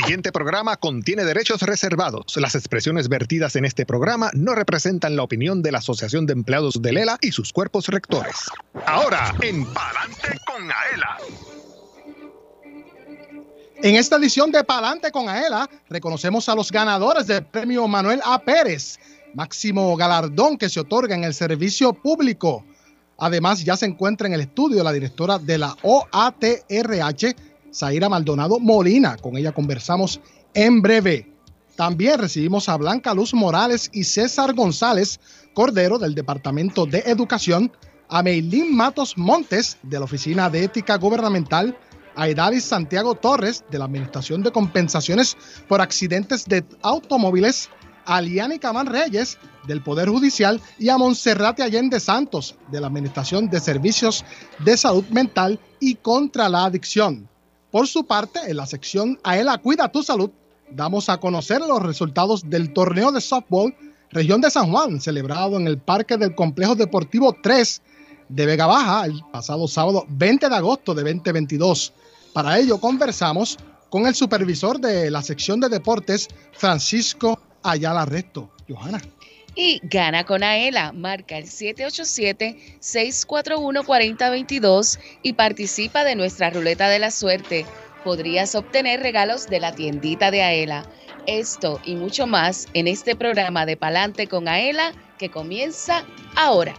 siguiente programa contiene derechos reservados. Las expresiones vertidas en este programa no representan la opinión de la Asociación de Empleados de Lela y sus cuerpos rectores. Ahora, en Palante con Aela. En esta edición de Palante con Aela, reconocemos a los ganadores del premio Manuel A. Pérez, máximo galardón que se otorga en el servicio público. Además, ya se encuentra en el estudio la directora de la OATRH, Zaira Maldonado Molina. Con ella conversamos en breve. También recibimos a Blanca Luz Morales y César González Cordero del Departamento de Educación, a Meilín Matos Montes de la Oficina de Ética Gubernamental, a Edalis Santiago Torres de la Administración de Compensaciones por Accidentes de Automóviles, a Liani Camán Reyes del Poder Judicial y a Monserrate Allende Santos de la Administración de Servicios de Salud Mental y contra la Adicción. Por su parte, en la sección Aela Cuida tu Salud, damos a conocer los resultados del torneo de softball Región de San Juan, celebrado en el Parque del Complejo Deportivo 3 de Vega Baja el pasado sábado 20 de agosto de 2022. Para ello conversamos con el supervisor de la sección de deportes, Francisco Ayala Resto. Johanna. Y gana con Aela, marca el 787-641-4022 y participa de nuestra ruleta de la suerte. Podrías obtener regalos de la tiendita de Aela. Esto y mucho más en este programa de Palante con Aela que comienza ahora.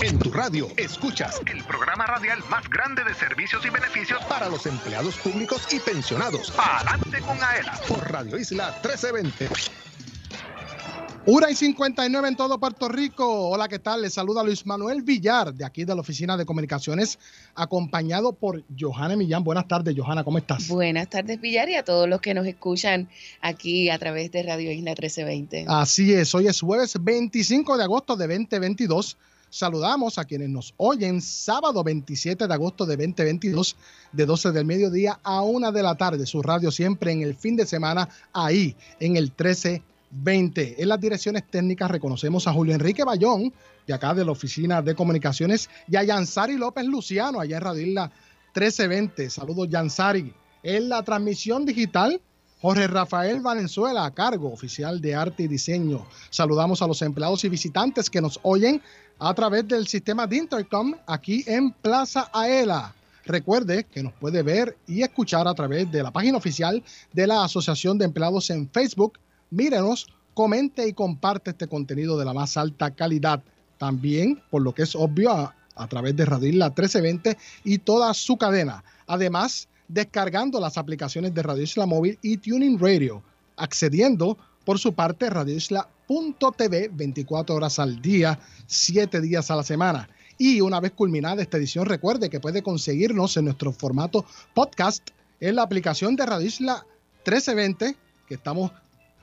En tu radio escuchas el programa radial más grande de servicios y beneficios para los empleados públicos y pensionados. Adelante con AELA por Radio Isla 1320. Una y 59 en todo Puerto Rico. Hola, ¿qué tal? Les saluda Luis Manuel Villar, de aquí de la Oficina de Comunicaciones, acompañado por Johanna Millán. Buenas tardes, Johanna, ¿cómo estás? Buenas tardes, Villar, y a todos los que nos escuchan aquí a través de Radio Isla 1320. Así es, hoy es jueves 25 de agosto de 2022. Saludamos a quienes nos oyen sábado 27 de agosto de 2022 de 12 del mediodía a 1 de la tarde. Su radio siempre en el fin de semana ahí en el 1320. En las direcciones técnicas reconocemos a Julio Enrique Bayón de acá de la Oficina de Comunicaciones y a Yansari López Luciano allá en Radio Isla 1320. Saludos Yansari. En la transmisión digital Jorge Rafael Valenzuela, a cargo oficial de arte y diseño. Saludamos a los empleados y visitantes que nos oyen a través del sistema de Intercom aquí en Plaza Aela. Recuerde que nos puede ver y escuchar a través de la página oficial de la Asociación de Empleados en Facebook. Mírenos, comente y comparte este contenido de la más alta calidad. También, por lo que es obvio, a, través de Radio Isla 1320 y toda su cadena. Además, descargando las aplicaciones de Radio Isla Móvil y Tuning Radio, accediendo por su parte a radioisla.tv 24 horas al día, 7 días a la semana. Y una vez culminada esta edición, recuerde que puede conseguirnos en nuestro formato podcast en la aplicación de Radio Isla 1320, que estamos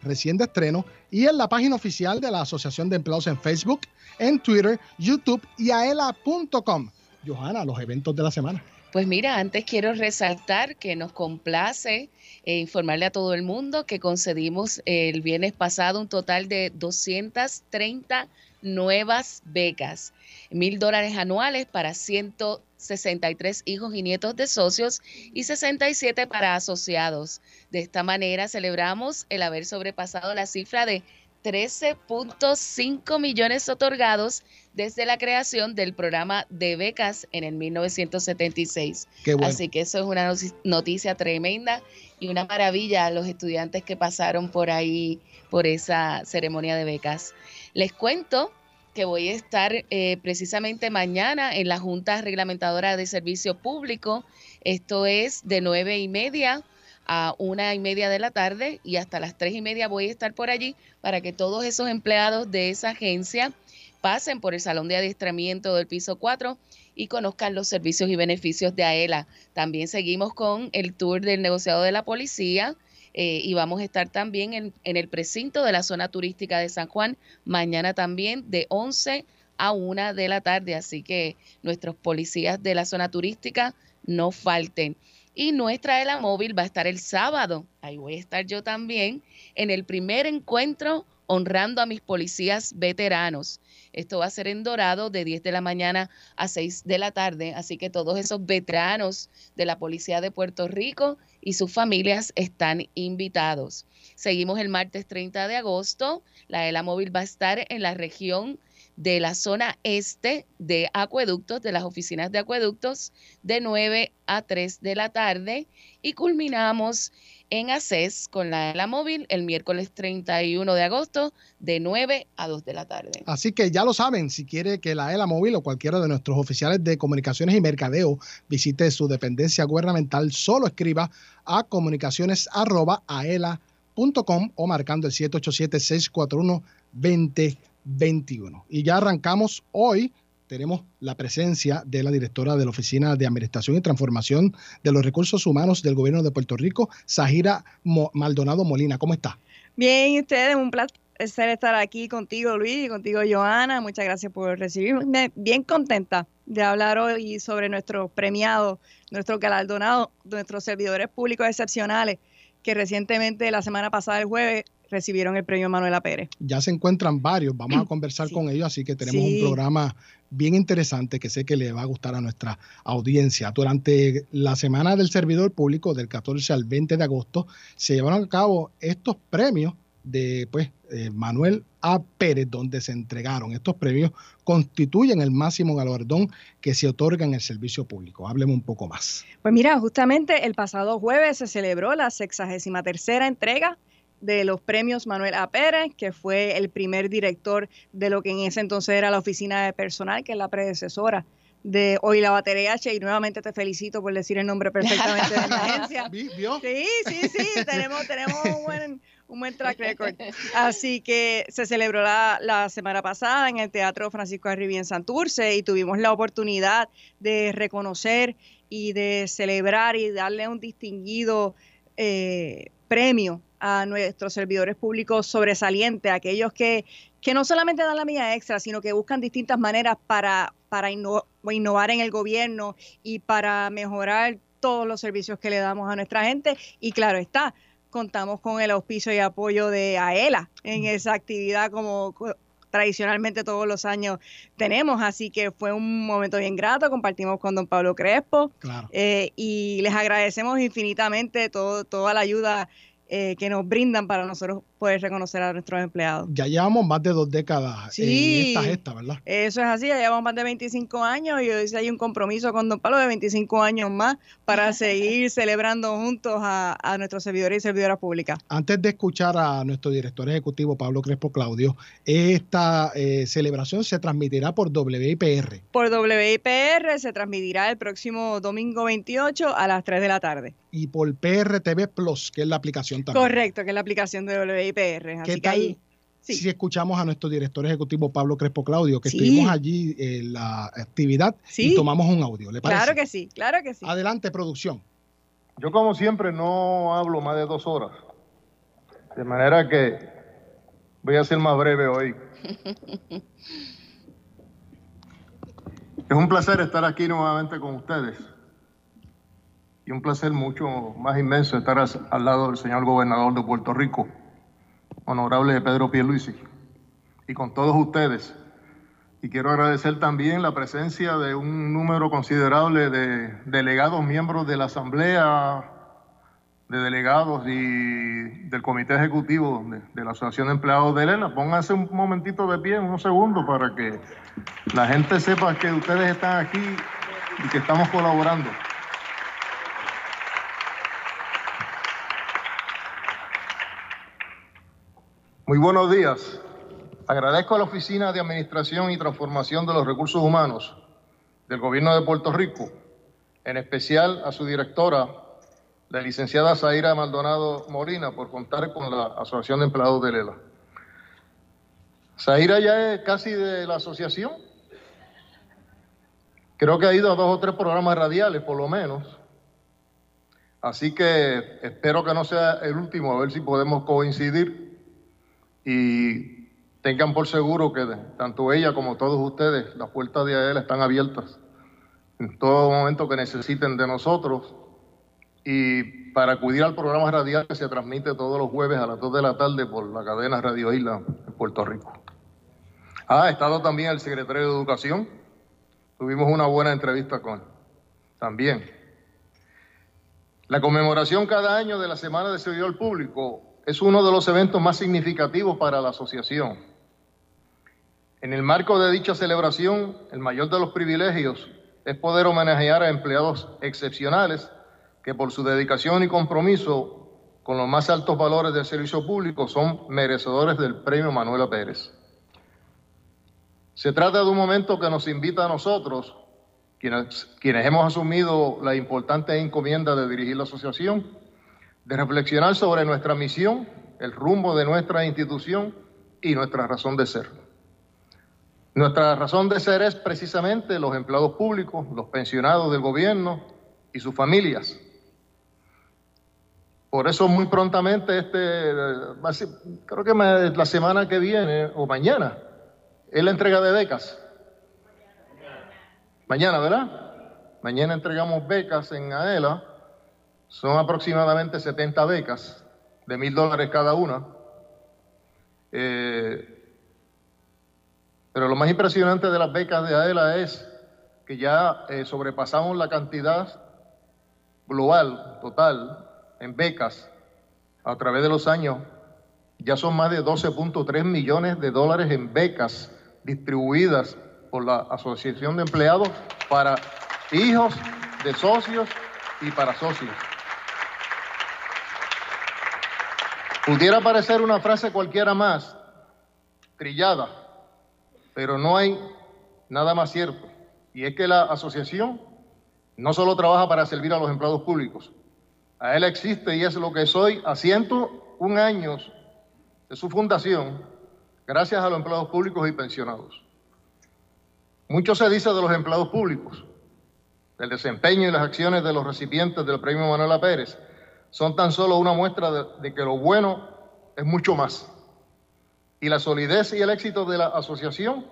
recién de estreno, y en la página oficial de la Asociación de Empleados en Facebook, en Twitter, YouTube y aela.com. Johanna, los eventos de la semana. Pues mira, antes quiero resaltar que nos complace eh, informarle a todo el mundo que concedimos el viernes pasado un total de 230 nuevas becas, mil dólares anuales para 163 hijos y nietos de socios y 67 para asociados. De esta manera celebramos el haber sobrepasado la cifra de 13.5 millones otorgados desde la creación del programa de becas en el 1976. Así que eso es una noticia tremenda y una maravilla a los estudiantes que pasaron por ahí, por esa ceremonia de becas. Les cuento que voy a estar eh, precisamente mañana en la Junta Reglamentadora de Servicio Público. Esto es de nueve y media a una y media de la tarde y hasta las tres y media voy a estar por allí para que todos esos empleados de esa agencia pasen por el salón de adiestramiento del piso 4 y conozcan los servicios y beneficios de AELA. También seguimos con el tour del negociado de la policía eh, y vamos a estar también en, el precinto de la zona turística de San Juan mañana también de 11 a una de la tarde. Así que nuestros policías de la zona turística no falten. Y nuestra ELA móvil va a estar el sábado, ahí voy a estar yo también, en el primer encuentro honrando a mis policías veteranos. Esto va a ser en Dorado de 10 de la mañana a 6 de la tarde, así que todos esos veteranos de la Policía de Puerto Rico y sus familias están invitados. Seguimos el martes 30 de agosto. La ELA móvil va a estar en la región de la zona este de acueductos, de las oficinas de acueductos, de 9 a 3 de la tarde y culminamos en ACES con la ELA móvil el miércoles 31 de agosto de 9 a 2 de la tarde. Así que ya lo saben, si quiere que la ELA móvil o cualquiera de nuestros oficiales de comunicaciones y mercadeo visite su dependencia gubernamental, solo escriba a comunicaciones.aela.com o marcando el 787 641 20 21. Y ya arrancamos hoy. Tenemos la presencia de la directora de la Oficina de Administración y Transformación de los Recursos Humanos del Gobierno de Puerto Rico, Sahira Maldonado Molina. ¿Cómo está? Bien, ustedes, un placer estar aquí contigo, Luis, y contigo, Joana. Muchas gracias por recibirme. Bien contenta de hablar hoy sobre nuestros premiados, nuestros galardonados, nuestros servidores públicos excepcionales, que recientemente, la semana pasada, el jueves, recibieron el premio Manuela Pérez. Ya se encuentran varios, vamos a conversar con ellos, así que tenemos un programa bien interesante que sé que le va a gustar a nuestra audiencia. Durante la semana del servidor público, del 14 al 20 de agosto, se llevaron a cabo estos premios de pues, eh, Manuel A. Pérez, donde se entregaron. Estos premios constituyen el máximo galardón que se otorga en el servicio público. Hábleme un poco más. Pues mira, justamente el pasado jueves se celebró la 63 tercera entrega de los premios Manuel A. Pérez, que fue el primer director de lo que en ese entonces era la oficina de personal, que es la predecesora de Hoy la Batería H. Y nuevamente te felicito por decir el nombre perfectamente de la agencia. Sí, sí, sí, tenemos, tenemos un buen, un buen track record. Así que se celebró la, la semana pasada en el Teatro Francisco Arribí en Santurce y tuvimos la oportunidad de reconocer y de celebrar y darle un distinguido eh, premio a nuestros servidores públicos sobresalientes, aquellos que, que no solamente dan la mía extra, sino que buscan distintas maneras para, para innovar en el gobierno y para mejorar todos los servicios que le damos a nuestra gente. Y claro está, contamos con el auspicio y apoyo de AELA en esa actividad como tradicionalmente todos los años tenemos. Así que fue un momento bien grato, compartimos con don Pablo Crespo eh, y les agradecemos infinitamente todo, toda la ayuda eh, que nos brindan para nosotros poder reconocer a nuestros empleados. Ya llevamos más de dos décadas en esta gesta, ¿verdad? Eso es así, ya llevamos más de 25 años y hoy hay un compromiso con Don Pablo de 25 años más para seguir celebrando juntos a, nuestros servidores y servidoras públicas. Antes de escuchar a nuestro director ejecutivo Pablo Crespo Claudio, esta eh, celebración se transmitirá por WIPR. Por WIPR se transmitirá el próximo domingo 28 a las 3 de la tarde. Y por PRTV Plus, que es la aplicación también. Correcto, que es la aplicación de WIPR. ¿Qué tal si escuchamos a nuestro director ejecutivo Pablo Crespo Claudio, que estuvimos allí en la actividad y tomamos un audio? ¿Le parece? Claro que sí, claro que sí. Adelante, producción. Yo como siempre no hablo más de dos horas, de manera que voy a ser más breve hoy. es un placer estar aquí nuevamente con ustedes y un placer mucho más inmenso estar al lado del señor gobernador de Puerto Rico honorable Pedro Pierluisi, y con todos ustedes. Y quiero agradecer también la presencia de un número considerable de delegados, miembros de la Asamblea, de delegados y del Comité Ejecutivo de, la Asociación de Empleados de Lela. Pónganse un momentito de pie, unos segundos, para que la gente sepa que ustedes están aquí y que estamos colaborando. Muy buenos días. Agradezco a la Oficina de Administración y Transformación de los Recursos Humanos del Gobierno de Puerto Rico, en especial a su directora, la licenciada Zaira Maldonado Molina, por contar con la Asociación de Empleados de Lela. Zaira ya es casi de la asociación. Creo que ha ido a dos o tres programas radiales, por lo menos. Así que espero que no sea el último, a ver si podemos coincidir y tengan por seguro que tanto ella como todos ustedes, las puertas de AELA están abiertas en todo momento que necesiten de nosotros. Y para acudir al programa radial que se transmite todos los jueves a las 2 de la tarde por la cadena Radio Isla en Puerto Rico. Ha estado también el secretario de Educación. Tuvimos una buena entrevista con él. También. La conmemoración cada año de la Semana de Servidor Público es uno de los eventos más significativos para la asociación. En el marco de dicha celebración, el mayor de los privilegios es poder homenajear a empleados excepcionales que por su dedicación y compromiso con los más altos valores del servicio público son merecedores del premio Manuela Pérez. Se trata de un momento que nos invita a nosotros, quienes, quienes hemos asumido la importante encomienda de dirigir la asociación, de reflexionar sobre nuestra misión, el rumbo de nuestra institución y nuestra razón de ser. Nuestra razón de ser es precisamente los empleados públicos, los pensionados del gobierno y sus familias. Por eso muy prontamente, este, creo que la semana que viene o mañana, es la entrega de becas. Mañana, ¿verdad? Mañana entregamos becas en AELA. Son aproximadamente 70 becas de mil dólares cada una. Eh, pero lo más impresionante de las becas de AELA es que ya eh, sobrepasamos la cantidad global, total, en becas a través de los años. Ya son más de 12.3 millones de dólares en becas distribuidas por la Asociación de Empleados para hijos de socios y para socios. Pudiera parecer una frase cualquiera más, trillada, pero no hay nada más cierto. Y es que la asociación no solo trabaja para servir a los empleados públicos, a él existe y es lo que soy a 101 años de su fundación, gracias a los empleados públicos y pensionados. Mucho se dice de los empleados públicos, del desempeño y las acciones de los recipientes del premio Manuela Pérez, son tan solo una muestra de, que lo bueno es mucho más y la solidez y el éxito de la asociación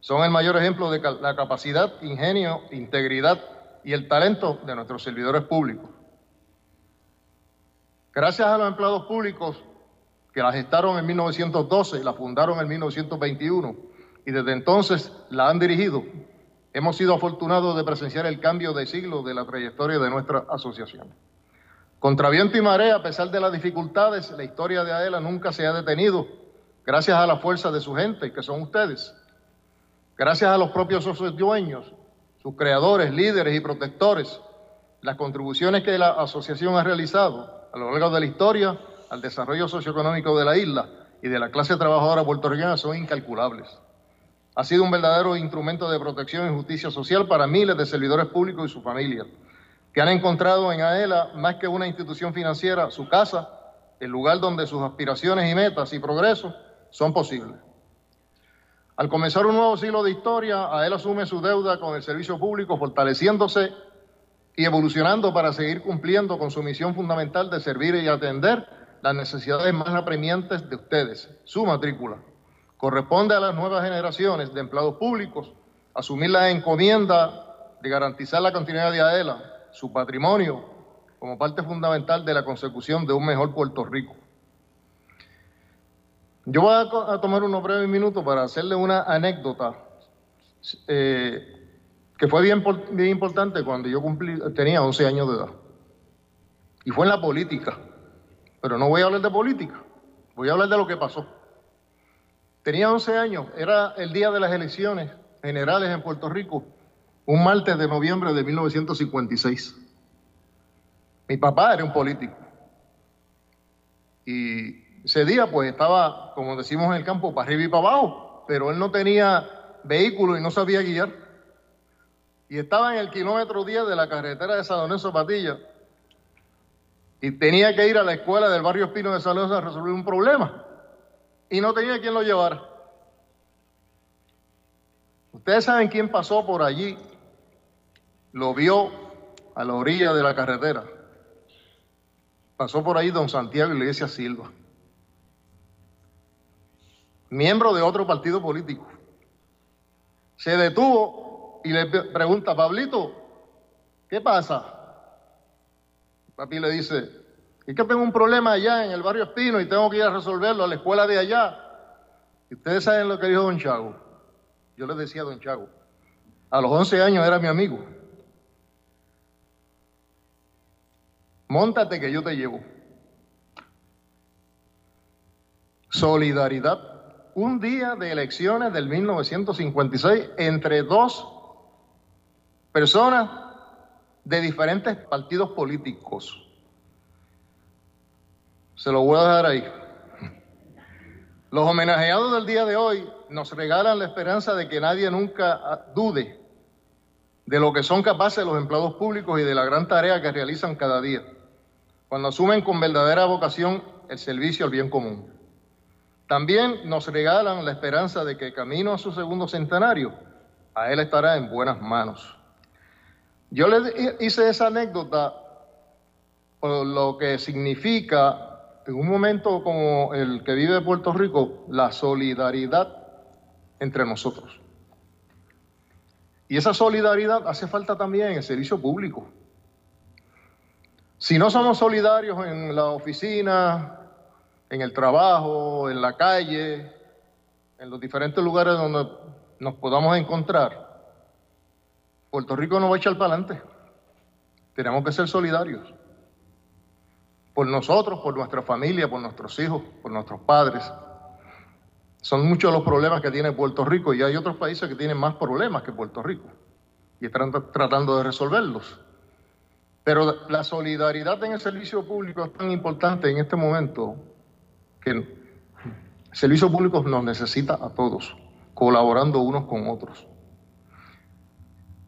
son el mayor ejemplo de la capacidad, ingenio, integridad y el talento de nuestros servidores públicos. Gracias a los empleados públicos que la gestaron en 1912 y la fundaron en 1921 y desde entonces la han dirigido, hemos sido afortunados de presenciar el cambio de siglo de la trayectoria de nuestra asociación. Contra viento y marea, a pesar de las dificultades, la historia de AELA nunca se ha detenido gracias a la fuerza de su gente, que son ustedes, gracias a los propios socios dueños, sus creadores, líderes y protectores, las contribuciones que la asociación ha realizado a lo largo de la historia al desarrollo socioeconómico de la isla y de la clase trabajadora puertorriqueña son incalculables. Ha sido un verdadero instrumento de protección y justicia social para miles de servidores públicos y sus familias, que han encontrado en AELA más que una institución financiera, su casa, el lugar donde sus aspiraciones y metas y progresos son posibles. Al comenzar un nuevo siglo de historia, a él asume su deuda con el servicio público, fortaleciéndose y evolucionando para seguir cumpliendo con su misión fundamental de servir y atender las necesidades más apremiantes de ustedes, su matrícula. Corresponde a las nuevas generaciones de empleados públicos asumir la encomienda de garantizar la continuidad de AELA, su patrimonio, como parte fundamental de la consecución de un mejor Puerto Rico. Yo voy a, tomar unos breves minutos para hacerle una anécdota eh, que fue bien, bien importante cuando yo cumplí, tenía 11 años de edad. Y fue en la política. Pero no voy a hablar de política, voy a hablar de lo que pasó. Tenía 11 años, era el día de las elecciones generales en Puerto Rico, un martes de noviembre de 1956. Mi papá era un político. Y ese día pues estaba, como decimos en el campo, para arriba y para abajo, pero él no tenía vehículo y no sabía guiar. Y estaba en el kilómetro 10 de la carretera de San Lorenzo. Y tenía que ir a la escuela del barrio Espino de San a resolver un problema. Y no tenía quien lo llevara. Ustedes saben quién pasó por allí, lo vio a la orilla de la carretera. Pasó por ahí don Santiago Iglesias Silva. miembro de otro partido político. Se detuvo y le pregunta, Pablito, ¿qué pasa? Papi le dice, es que tengo un problema allá en el barrio Espino y tengo que ir a resolverlo a la escuela de allá. Y ustedes saben lo que dijo don Chago. Yo le decía a don Chago, a los 11 años era mi amigo. Móntate que yo te llevo. Solidaridad. Un día de elecciones del 1956 entre dos personas de diferentes partidos políticos. Se lo voy a dejar ahí. Los homenajeados del día de hoy nos regalan la esperanza de que nadie nunca dude de lo que son capaces los empleados públicos y de la gran tarea que realizan cada día, cuando asumen con verdadera vocación el servicio al bien común. También nos regalan la esperanza de que camino a su segundo centenario, a él estará en buenas manos. Yo le hice esa anécdota por lo que significa en un momento como el que vive Puerto Rico la solidaridad entre nosotros. Y esa solidaridad hace falta también en el servicio público. Si no somos solidarios en la oficina, en el trabajo, en la calle, en los diferentes lugares donde nos podamos encontrar, Puerto Rico no va a echar para adelante. Tenemos que ser solidarios. Por nosotros, por nuestra familia, por nuestros hijos, por nuestros padres. Son muchos los problemas que tiene Puerto Rico y hay otros países que tienen más problemas que Puerto Rico y están tratando de resolverlos. Pero la solidaridad en el servicio público es tan importante en este momento que el servicio público nos necesita a todos, colaborando unos con otros.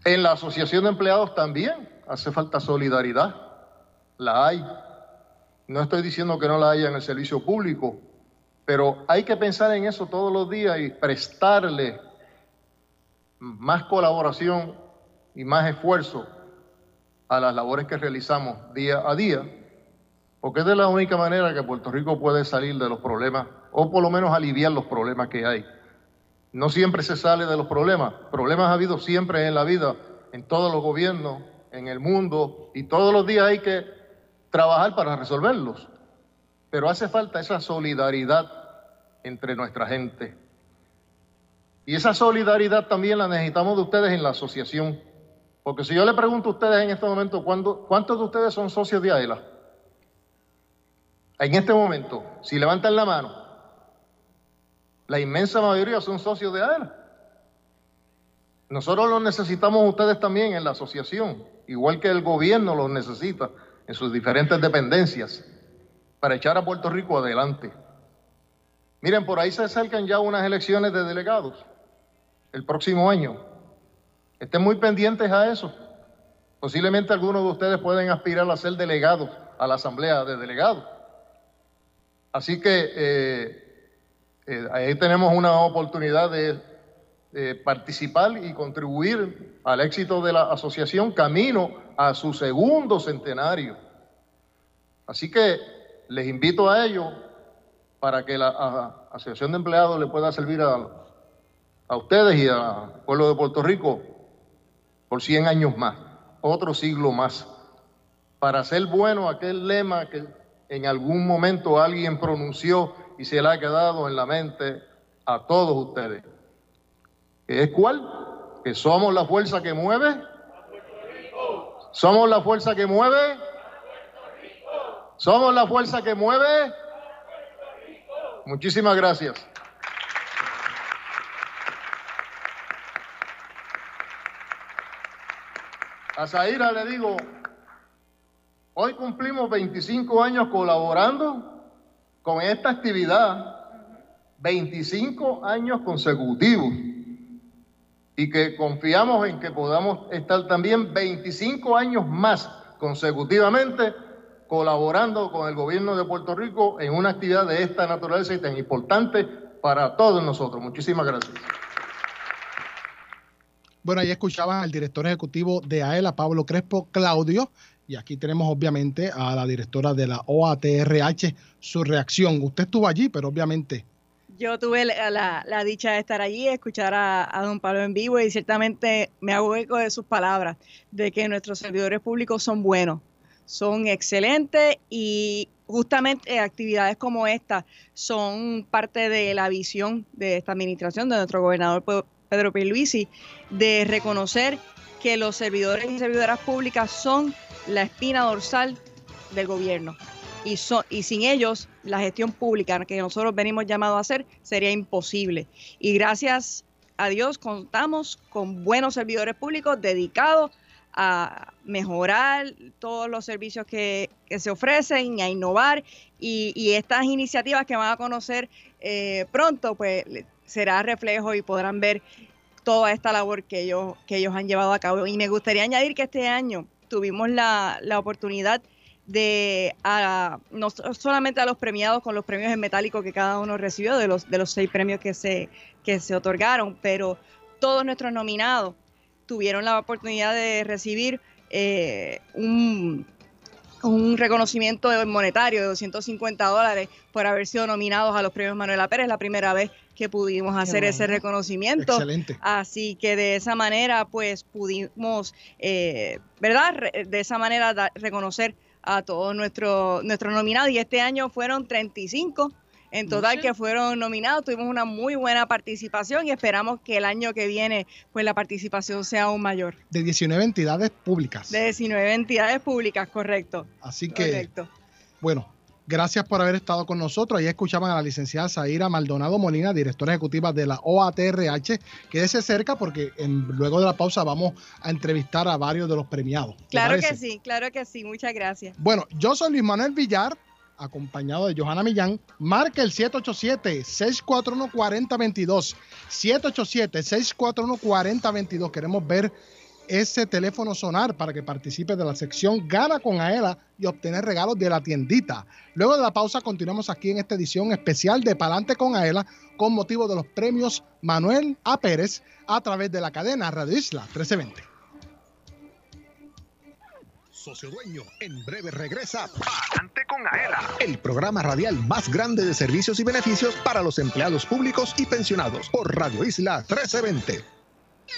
En la Asociación de Empleados también hace falta solidaridad, la hay. No estoy diciendo que no la haya en el servicio público, pero hay que pensar en eso todos los días y prestarle más colaboración y más esfuerzo a las labores que realizamos día a día, porque es de la única manera que Puerto Rico puede salir de los problemas, o por lo menos aliviar los problemas que hay. No siempre se sale de los problemas. Problemas ha habido siempre en la vida, en todos los gobiernos, en el mundo, y todos los días hay que trabajar para resolverlos. Pero hace falta esa solidaridad entre nuestra gente. Y esa solidaridad también la necesitamos de ustedes en la asociación. Porque si yo le pregunto a ustedes en este momento, ¿cuántos de ustedes son socios de AELA? En este momento, si levantan la mano, la inmensa mayoría son socios de AELA. Nosotros los necesitamos ustedes también en la asociación, igual que el gobierno los necesita en sus diferentes dependencias para echar a Puerto Rico adelante. Miren, por ahí se acercan ya unas elecciones de delegados el próximo año. Estén muy pendientes a eso. Posiblemente algunos de ustedes pueden aspirar a ser delegados a la Asamblea de Delegados. Así que eh, eh, ahí tenemos una oportunidad de participar y contribuir al éxito de la asociación camino a su segundo centenario. Así que les invito a ello para que la Asociación de Empleados le pueda servir a, a ustedes y al pueblo de Puerto Rico por 100 años más, otro siglo más, para hacer bueno aquel lema que en algún momento alguien pronunció y se le ha quedado en la mente a todos ustedes. ¿Es cuál? Que somos la fuerza que mueve. Somos la fuerza que mueve. Somos la fuerza que mueve. Muchísimas gracias. A Zaira le digo, hoy cumplimos 25 años colaborando con esta actividad 25 años consecutivos y que confiamos en que podamos estar también 25 años más consecutivamente colaborando con el gobierno de Puerto Rico en una actividad de esta naturaleza y tan importante para todos nosotros. Muchísimas gracias. Bueno, ahí escuchaban al director ejecutivo de AELA, Pablo Crespo Claudio, y aquí tenemos obviamente a la directora de la OATRH, su reacción. Usted estuvo allí, pero obviamente Yo tuve la, dicha de estar allí, escuchar a, don Pablo en vivo y ciertamente me hago eco de sus palabras, de que nuestros servidores públicos son buenos, son excelentes y justamente actividades como esta son parte de la visión de esta administración, de nuestro gobernador Pedro Luisi, de reconocer que los servidores y servidoras públicas son la espina dorsal del gobierno. Y, y sin ellos, la gestión pública que nosotros venimos llamados a hacer sería imposible. Y gracias a Dios contamos con buenos servidores públicos dedicados a mejorar todos los servicios que, se ofrecen, a innovar y, estas iniciativas que van a conocer eh, pronto, pues será reflejo y podrán ver toda esta labor que ellos, que ellos han llevado a cabo. Y me gustaría añadir que este año tuvimos la, la oportunidad de no solamente a los premiados con los premios en metálico que cada uno recibió de los de los seis premios que se que se otorgaron, pero todos nuestros nominados tuvieron la oportunidad de recibir eh, un, un reconocimiento monetario de 250 dólares por haber sido nominados a los premios Manuela Pérez, la primera vez que pudimos hacer ese reconocimiento. Excelente. Así que de esa manera, pues pudimos, eh, ¿verdad? de esa manera reconocer a todos nuestros nuestros nominados y este año fueron 35 en total que fueron nominados. Tuvimos una muy buena participación y esperamos que el año que viene pues la participación sea aún mayor. De 19 entidades públicas. De 19 entidades públicas, correcto. Así que, bueno, gracias por haber estado con nosotros. Ahí escuchaban a la licenciada Zaira Maldonado Molina, directora ejecutiva de la OATRH. Quédese cerca porque luego de la pausa vamos a entrevistar a varios de los premiados. Claro que sí, claro que sí. Muchas gracias. Bueno, yo soy Luis Manuel Villar acompañado de Johanna Millán, marca el 787-641-4022. 787-641-4022. Queremos ver ese teléfono sonar para que participe de la sección Gana con Aela y obtener regalos de la tiendita. Luego de la pausa continuamos aquí en esta edición especial de Palante con Aela con motivo de los premios Manuel A. Pérez a través de la cadena Radio Isla 1320 socio dueño. En breve regresa Palante con Aela, el programa radial más grande de servicios y beneficios para los empleados públicos y pensionados por Radio Isla 1320.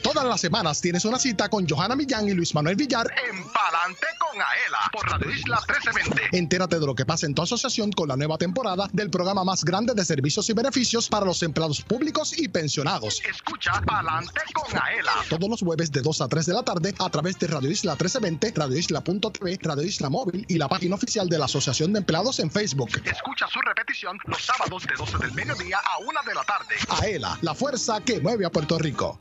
Todas las semanas tienes una cita con Johanna Millán y Luis Manuel Villar en Palante con Aela por Radio Isla 1320. Entérate de lo que pasa en tu asociación con la nueva temporada del programa más grande de servicios y beneficios para los empleados públicos y pensionados. Escucha Palante con Aela. Todos los jueves de 2 a 3 de la tarde a través de Radio Isla 1320, Radio Isla.tv, Radio Isla Móvil y la página oficial de la Asociación de Empleados en Facebook. Escucha su repetición los sábados de 12 del mediodía a 1 de la tarde. Aela, la fuerza que mueve a Puerto Rico.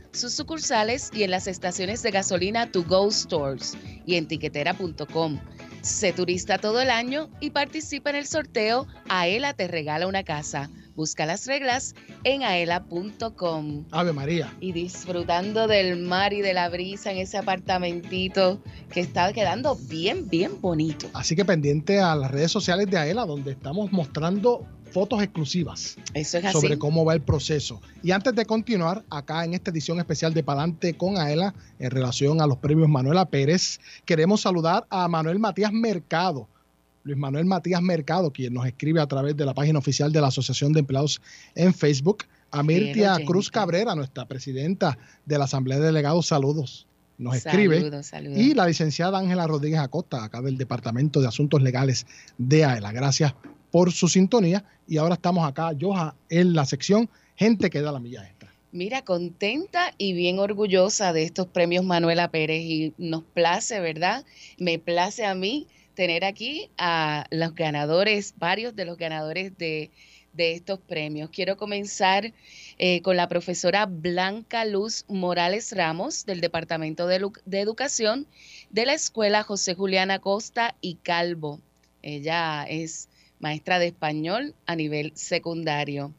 sus sucursales y en las estaciones de gasolina To Go Stores y en tiquetera.com. Sé turista todo el año y participa en el sorteo Aela te regala una casa. Busca las reglas en aela.com. Ave María. Y disfrutando del mar y de la brisa en ese apartamentito que está quedando bien, bien bonito. Así que pendiente a las redes sociales de Aela, donde estamos mostrando fotos exclusivas sobre cómo va el proceso. Y antes de continuar, acá en esta edición especial de Palante con Aela, en relación a los premios Manuela Pérez, queremos saludar a Manuel Matías Mercado. Luis Manuel Matías Mercado, quien nos escribe a través de la página oficial de la Asociación de Empleados en Facebook. A Mirtia Cruz Cabrera, nuestra presidenta de la Asamblea de Delegados, saludos nos escribe. Y la licenciada Ángela Rodríguez Acosta, acá del Departamento de Asuntos Legales de AELA. Gracias por su sintonía. Y ahora estamos acá, Joja, en la sección Gente que da la milla extra. Mira, contenta y bien orgullosa de estos premios Manuela Pérez y nos place, ¿verdad? Me place a mí tener aquí a los ganadores, varios de los ganadores de, estos premios. Quiero comenzar eh, con la profesora Blanca Luz Morales Ramos del Departamento de, de Educación de la Escuela José Juliana Costa y Calvo. Ella es maestra de español a nivel secundario.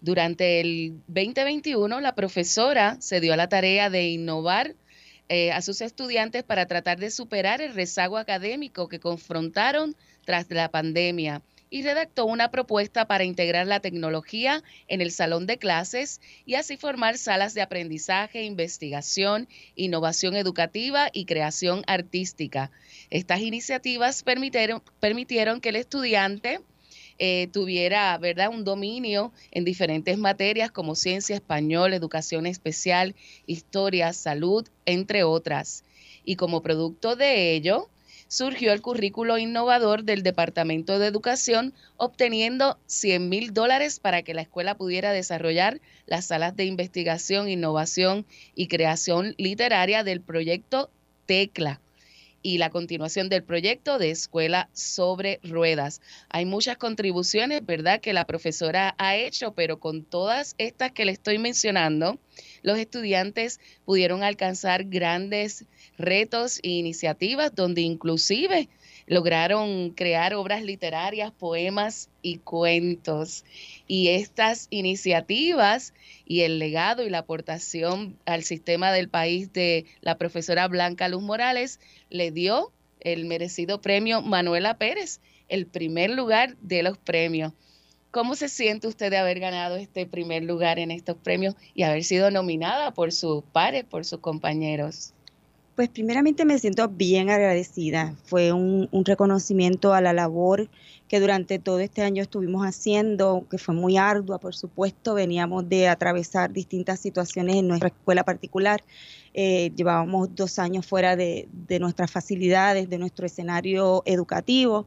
Durante el 2021, la profesora se dio a la tarea de innovar eh, a sus estudiantes para tratar de superar el rezago académico que confrontaron tras la pandemia y redactó una propuesta para integrar la tecnología en el salón de clases y así formar salas de aprendizaje, investigación, innovación educativa y creación artística. Estas iniciativas permitieron, que el estudiante eh, tuviera ¿verdad? un dominio en diferentes materias como ciencia, español, educación especial, historia, salud, entre otras. Y como producto de ello, surgió el currículo innovador del Departamento de Educación, obteniendo 100 mil dólares para que la escuela pudiera desarrollar las salas de investigación, innovación y creación literaria del proyecto TECLA y la continuación del proyecto de escuela sobre ruedas. Hay muchas contribuciones, ¿verdad?, que la profesora ha hecho, pero con todas estas que le estoy mencionando, los estudiantes pudieron alcanzar grandes retos e iniciativas donde inclusive lograron crear obras literarias, poemas y cuentos. Y estas iniciativas y el legado y la aportación al sistema del país de la profesora Blanca Luz Morales le dio el merecido premio Manuela Pérez, el primer lugar de los premios. ¿Cómo se siente usted de haber ganado este primer lugar en estos premios y haber sido nominada por sus pares, por sus compañeros? Pues primeramente me siento bien agradecida. Fue un, reconocimiento a la labor que durante todo este año estuvimos haciendo, que fue muy ardua, por supuesto. Veníamos de atravesar distintas situaciones en nuestra escuela particular. Eh, llevábamos dos años fuera de, de nuestras facilidades, de nuestro escenario educativo.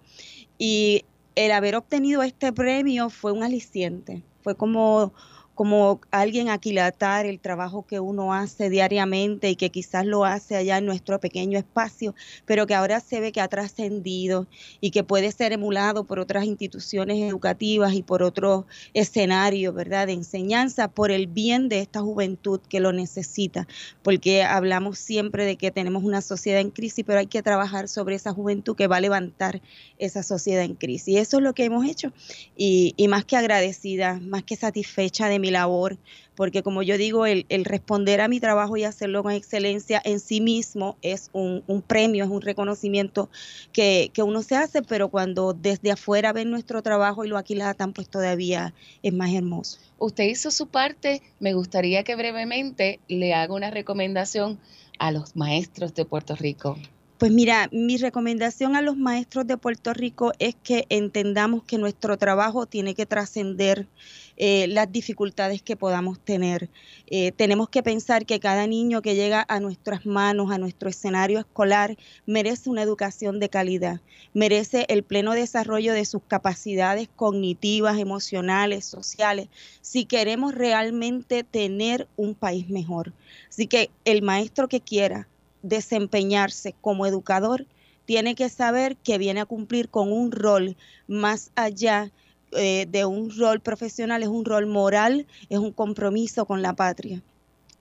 Y el haber obtenido este premio fue un aliciente. Fue como como alguien aquilatar el trabajo que uno hace diariamente y que quizás lo hace allá en nuestro pequeño espacio, pero que ahora se ve que ha trascendido y que puede ser emulado por otras instituciones educativas y por otros escenarios, ¿verdad?, de enseñanza por el bien de esta juventud que lo necesita, porque hablamos siempre de que tenemos una sociedad en crisis, pero hay que trabajar sobre esa juventud que va a levantar esa sociedad en crisis. Y eso es lo que hemos hecho y, y más que agradecida, más que satisfecha de mi labor, porque como yo digo, el, responder a mi trabajo y hacerlo con excelencia en sí mismo es un, premio, es un reconocimiento que, uno se hace, pero cuando desde afuera ven nuestro trabajo y lo aquilatan, pues todavía es más hermoso. Usted hizo su parte, me gustaría que brevemente le haga una recomendación a los maestros de Puerto Rico. Pues mira, mi recomendación a los maestros de Puerto Rico es que entendamos que nuestro trabajo tiene que trascender eh, las dificultades que podamos tener. Eh, tenemos que pensar que cada niño que llega a nuestras manos, a nuestro escenario escolar, merece una educación de calidad, merece el pleno desarrollo de sus capacidades cognitivas, emocionales, sociales, si queremos realmente tener un país mejor. Así que el maestro que quiera desempeñarse como educador, tiene que saber que viene a cumplir con un rol más allá eh, de un rol profesional, es un rol moral, es un compromiso con la patria.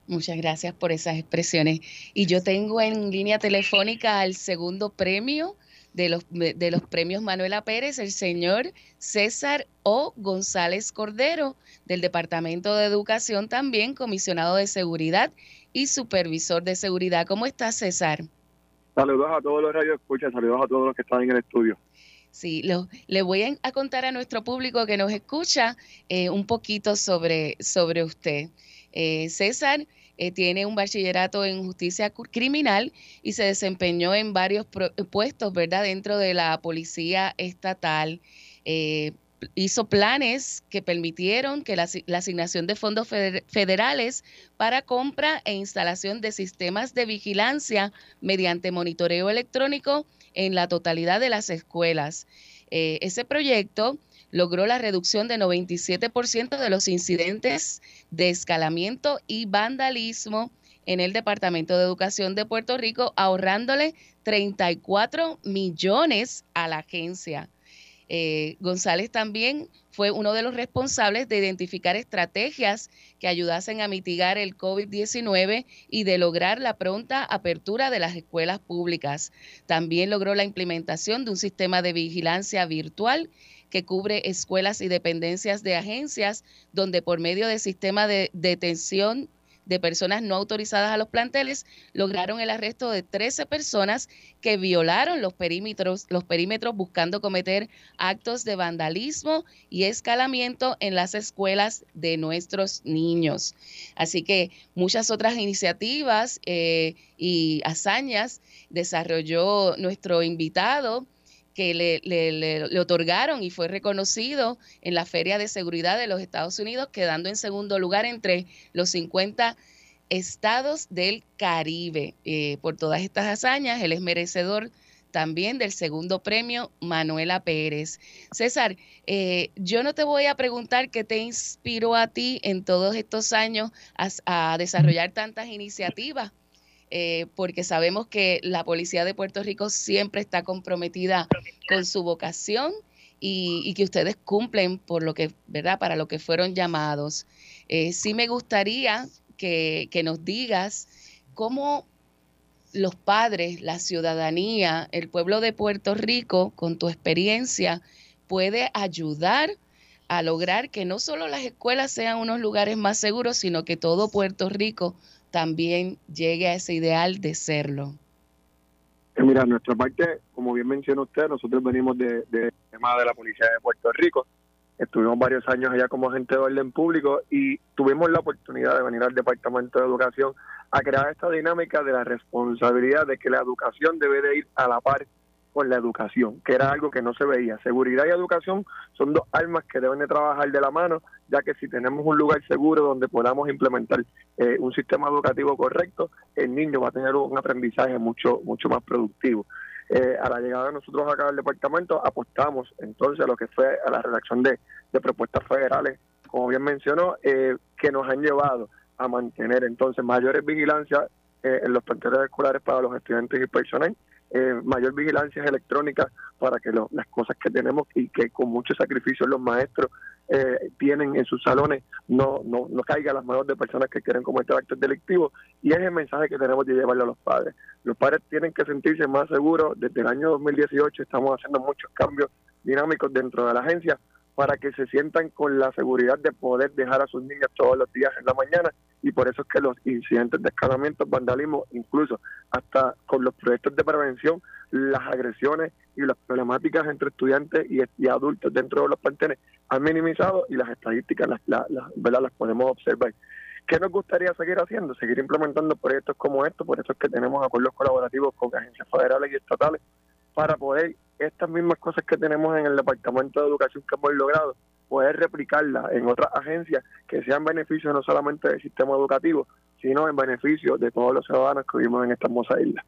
Muchas gracias por esas expresiones. Y yo tengo en línea telefónica al segundo premio de los, de los premios Manuela Pérez, el señor César O. González Cordero, del Departamento de Educación, también comisionado de Seguridad y supervisor de seguridad. ¿Cómo estás, César? Saludos a todos los radioescuchas, saludos a todos los que están en el estudio. Sí, lo, le voy a, contar a nuestro público que nos escucha eh, un poquito sobre, sobre usted. Eh, César eh, tiene un bachillerato en justicia criminal y se desempeñó en varios puestos, ¿verdad?, dentro de la policía estatal hizo planes que permitieron que la, asignación de fondos federales para compra e instalación de sistemas de vigilancia mediante monitoreo electrónico en la totalidad de las escuelas. Eh, ese proyecto logró la reducción de 97% de los incidentes de escalamiento y vandalismo en el Departamento de Educación de Puerto Rico, ahorrándole 34 millones a la agencia. Eh, González también fue uno de los responsables de identificar estrategias que ayudasen a mitigar el COVID-19 y de lograr la pronta apertura de las escuelas públicas. También logró la implementación de un sistema de vigilancia virtual que cubre escuelas y dependencias de agencias, donde por medio de sistema de detención de personas no autorizadas a los planteles lograron el arresto de 13 personas que violaron los perímetros, los perímetros buscando cometer actos de vandalismo y escalamiento en las escuelas de nuestros niños. Así que muchas otras iniciativas eh, y hazañas desarrolló nuestro invitado que le, le, otorgaron y fue reconocido en la Feria de Seguridad de los Estados Unidos, quedando en segundo lugar entre los 50 estados del Caribe. Eh, por todas estas hazañas, él es merecedor también del segundo premio Manuela Pérez. César, eh, yo no te voy a preguntar qué te inspiró a ti en todos estos años a desarrollar tantas iniciativas eh, porque sabemos que la Policía de Puerto Rico siempre está comprometida con su vocación y, que ustedes cumplen por lo que, ¿verdad? Para lo que fueron llamados. Eh, sí me gustaría que, que nos digas cómo los padres, la ciudadanía, el pueblo de Puerto Rico, con tu experiencia, puede ayudar a lograr que no solo las escuelas sean unos lugares más seguros, sino que todo Puerto Rico también llegue a ese ideal de serlo? Eh, mira, nuestra parte, como bien mencionó usted, nosotros venimos de, tema de la Policía de Puerto Rico. Estuvimos varios años allá como agente de orden público y tuvimos la oportunidad de venir al Departamento de Educación a crear esta dinámica de la responsabilidad de que la educación debe de ir a la par con la educación, que era algo que no se veía. Seguridad y educación son dos armas que deben de trabajar de la mano, ya que si tenemos un lugar seguro donde podamos implementar eh, un sistema educativo correcto, el niño va a tener un aprendizaje mucho, mucho más productivo. Eh, a la llegada de nosotros acá al departamento apostamos entonces a lo que fue a la redacción de, propuestas federales como bien mencionó, eh, que nos han llevado a mantener entonces mayores vigilancias eh, en los planteles escolares para los estudiantes y personal, eh, mayor vigilancia electrónica para que las cosas que tenemos y que con mucho sacrificio los maestros eh, tienen en sus salones no, no, no caiga a las manos de personas que quieren cometer actos delictivos y es el mensaje que tenemos de llevarle a los padres. Los padres tienen que sentirse más seguros. Desde el año 2018 estamos haciendo muchos cambios dinámicos dentro de la agencia para que se sientan con la seguridad de poder dejar a sus niños todos los días en la mañana y por eso es que los incidentes de escalamiento, vandalismo, incluso hasta con los proyectos de prevención, las agresiones y las problemáticas entre estudiantes y, adultos dentro de los planteles han minimizado y las estadísticas las, las, las podemos observar. ¿Qué nos gustaría seguir haciendo? Seguir implementando proyectos como estos, por eso es que tenemos acuerdos colaborativos con agencias federales y estatales para poder estas mismas cosas que tenemos en el Departamento de Educación que hemos logrado, poder replicarlas en otras agencias que sean beneficios no solamente del sistema educativo, sino en beneficio de todos los ciudadanos que vivimos en esta hermosa isla.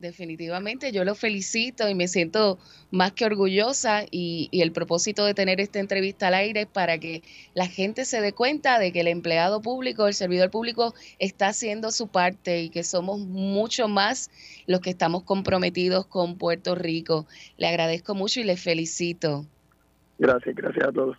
Definitivamente, yo lo felicito y me siento más que orgullosa y, el propósito de tener esta entrevista al aire es para que la gente se dé cuenta de que el empleado público, el servidor público está haciendo su parte y que somos mucho más los que estamos comprometidos con Puerto Rico. Le agradezco mucho y le felicito. Gracias, gracias a todos.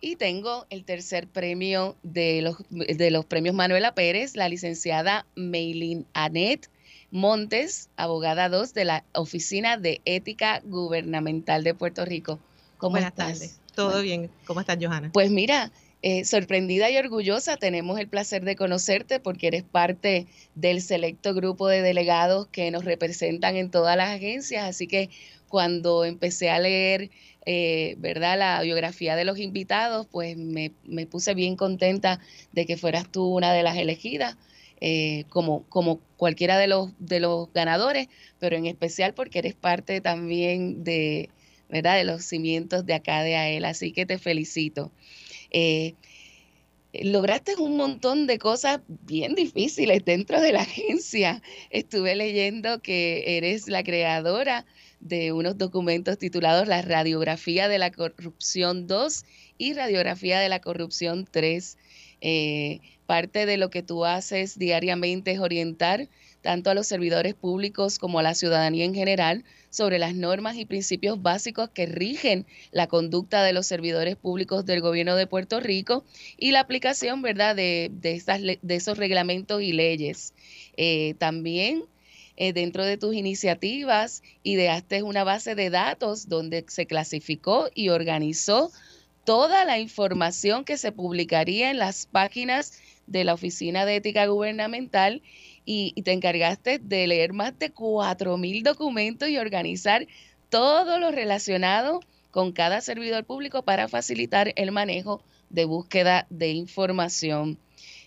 Y tengo el tercer premio de los, de los premios Manuela Pérez, la licenciada Meilin Anet Montes, abogada 2 de la Oficina de Ética Gubernamental de Puerto Rico. ¿Cómo Buenas Tardes. Todo bien. ¿Cómo estás, Johanna? Pues mira, eh, sorprendida y orgullosa, tenemos el placer de conocerte porque eres parte del selecto grupo de delegados que nos representan en todas las agencias. Así que cuando empecé a leer, eh, ¿verdad?, la biografía de los invitados, pues me, me puse bien contenta de que fueras tú una de las elegidas. Eh, como, como cualquiera de los, de los ganadores, pero en especial porque eres parte también de, ¿verdad? de los cimientos de acá de AEL. Así que te felicito. Eh, lograste un montón de cosas bien difíciles dentro de la agencia. Estuve leyendo que eres la creadora de unos documentos titulados La radiografía de la corrupción 2 y Radiografía de la corrupción 3. Eh, parte de lo que tú haces diariamente es orientar tanto a los servidores públicos como a la ciudadanía en general sobre las normas y principios básicos que rigen la conducta de los servidores públicos del gobierno de Puerto Rico y la aplicación, ¿verdad?, de, de esos reglamentos y leyes. Eh, también eh, dentro de tus iniciativas ideaste una base de datos donde se clasificó y organizó toda la información que se publicaría en las páginas de la Oficina de Ética Gubernamental y, te encargaste de leer más de 4.000 documentos y organizar todo lo relacionado con cada servidor público para facilitar el manejo de búsqueda de información.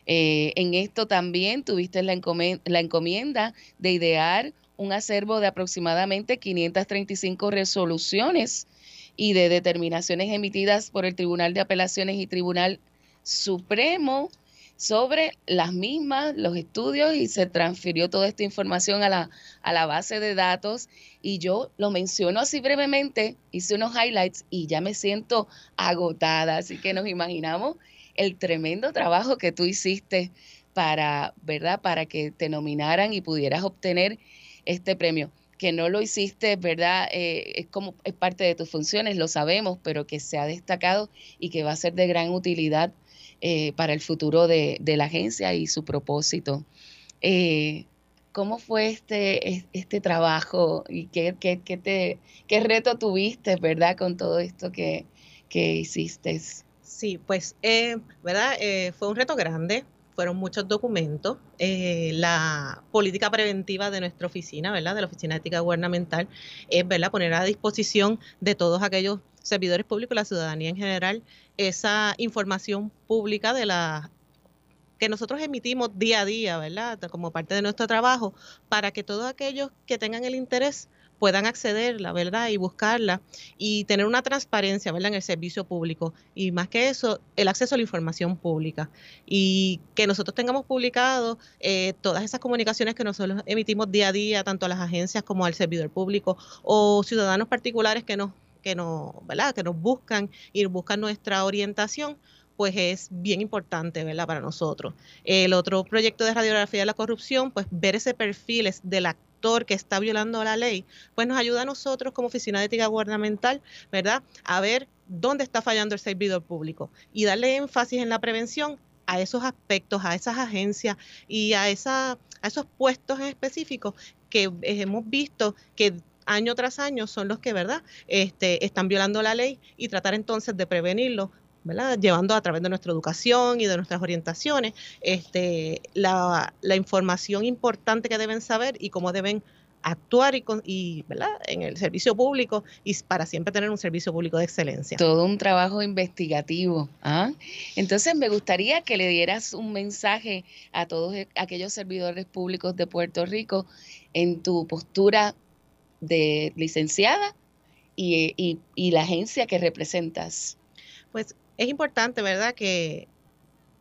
Eh, en esto también tuviste la la encomienda de idear un acervo de aproximadamente 535 resoluciones y de determinaciones emitidas por el Tribunal de Apelaciones y Tribunal Supremo sobre las mismas, los estudios y se transfirió toda esta información a la, a la base de datos y yo lo menciono así brevemente, hice unos highlights y ya me siento agotada, así que nos imaginamos el tremendo trabajo que tú hiciste para, ¿verdad? Para que te nominaran y pudieras obtener este premio que no lo hiciste, ¿verdad? Eh, es como es parte de tus funciones, lo sabemos, pero que se ha destacado y que va a ser de gran utilidad eh, para el futuro de, la agencia y su propósito. Eh, ¿Cómo fue este, este trabajo y qué, reto tuviste, verdad, con todo esto que, que hiciste? Sí, pues, ¿verdad? fue un reto grande fueron muchos documentos. Eh, la política preventiva de nuestra oficina, ¿verdad? De la Oficina Ética Gubernamental, es, ¿verdad? Poner a disposición de todos aquellos servidores públicos, la ciudadanía en general, esa información pública de la que nosotros emitimos día a día, ¿verdad? Como parte de nuestro trabajo, para que todos aquellos que tengan el interés puedan acceder, la verdad, y buscarla y tener una transparencia, ¿verdad?, en el servicio público. Y más que eso, el acceso a la información pública. Y que nosotros tengamos publicado eh, todas esas comunicaciones que nosotros emitimos día a día, tanto a las agencias como al servidor público o ciudadanos particulares que nos, que nos, ¿verdad?, que nos buscan y buscan nuestra orientación pues es bien importante, ¿verdad? Para nosotros. El otro proyecto de radiografía de la corrupción, pues ver ese perfil del actor que está violando la ley, pues nos ayuda a nosotros como Oficina de Ética Gubernamental, ¿verdad? A ver dónde está fallando el servidor público y darle énfasis en la prevención a esos aspectos, a esas agencias y a, esa, a esos puestos específicos que hemos visto que año tras año son los que, ¿verdad?, este, están violando la ley y tratar entonces de prevenirlo ¿verdad? llevando a través de nuestra educación y de nuestras orientaciones este, la, información importante que deben saber y cómo deben actuar y, ¿verdad? en el servicio público y para siempre tener un servicio público de excelencia. Todo un trabajo investigativo. ¿ah? Entonces me gustaría que le dieras un mensaje a todos aquellos servidores públicos de Puerto Rico en tu postura de licenciada y, y, la agencia que representas. Pues es importante, ¿verdad?, que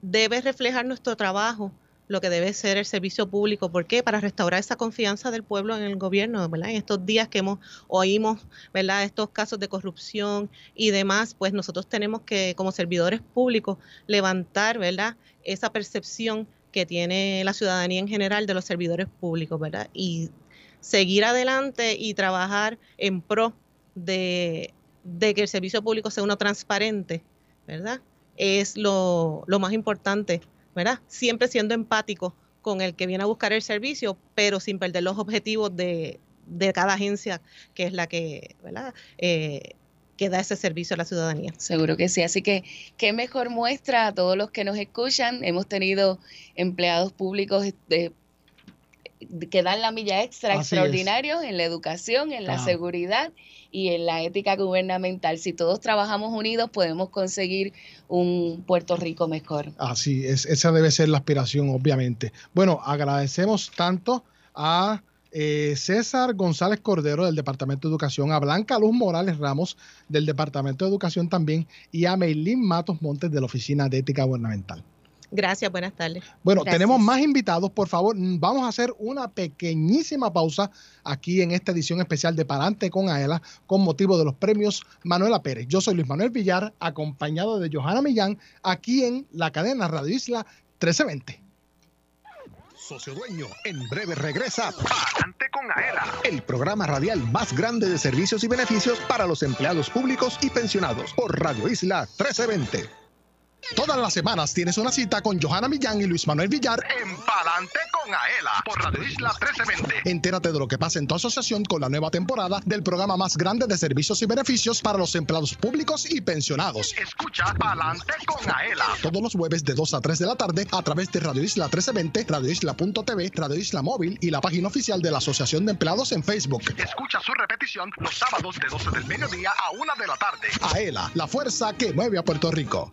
debe reflejar nuestro trabajo lo que debe ser el servicio público. ¿Por qué? Para restaurar esa confianza del pueblo en el gobierno, ¿verdad? En estos días que hemos oímos, ¿verdad? Estos casos de corrupción y demás, pues nosotros tenemos que, como servidores públicos, levantar, ¿verdad? Esa percepción que tiene la ciudadanía en general de los servidores públicos, ¿verdad? Y seguir adelante y trabajar en pro de, que el servicio público sea uno transparente, ¿verdad? Es lo, más importante ¿verdad? Siempre siendo empático con el que viene a buscar el servicio, pero sin perder los objetivos de, cada agencia, que es la que, ¿verdad? Eh, que da ese servicio a la ciudadanía. Seguro que sí. Así que, qué mejor muestra a todos los que nos escuchan. Hemos tenido empleados públicos de, que dan la milla extra extraordinarios en la educación, en la seguridad y en la ética gubernamental. Si todos trabajamos unidos, podemos conseguir un Puerto Rico mejor. Así es, esa debe ser la aspiración, obviamente. Bueno, agradecemos tanto a eh, César González Cordero del Departamento de Educación, a Blanca Luz Morales Ramos del Departamento de Educación también y a Meilín Matos Montes de la Oficina de Ética Gubernamental. Gracias, buenas tardes. Bueno, tenemos más invitados, por favor. Vamos a hacer una pequeñísima pausa aquí en esta edición especial de Parante con Aela con motivo de los premios Manuela Pérez. Yo soy Luis Manuel Villar, acompañado de Johanna Millán, aquí en la cadena Radio Isla 1320. Socio Dueño, en breve regresa Parante con Aela, el programa radial más grande de servicios y beneficios para los empleados públicos y pensionados por Radio Isla 1320. Todas las semanas tienes una cita con Johanna Millán y Luis Manuel Villar en Palante con Aela por Radio Isla 1320. Entérate de lo que pasa en tu asociación con la nueva temporada del programa más grande de servicios y beneficios para los empleados públicos y pensionados. Escucha Palante con Aela. Todos los jueves de 2 a 3 de la tarde a través de Radio Isla 1320, Radio Isla.tv, Radio Isla Móvil y la página oficial de la Asociación de Empleados en Facebook. Escucha su repetición los sábados de 12 del mediodía a 1 de la tarde. Aela, la fuerza que mueve a Puerto Rico.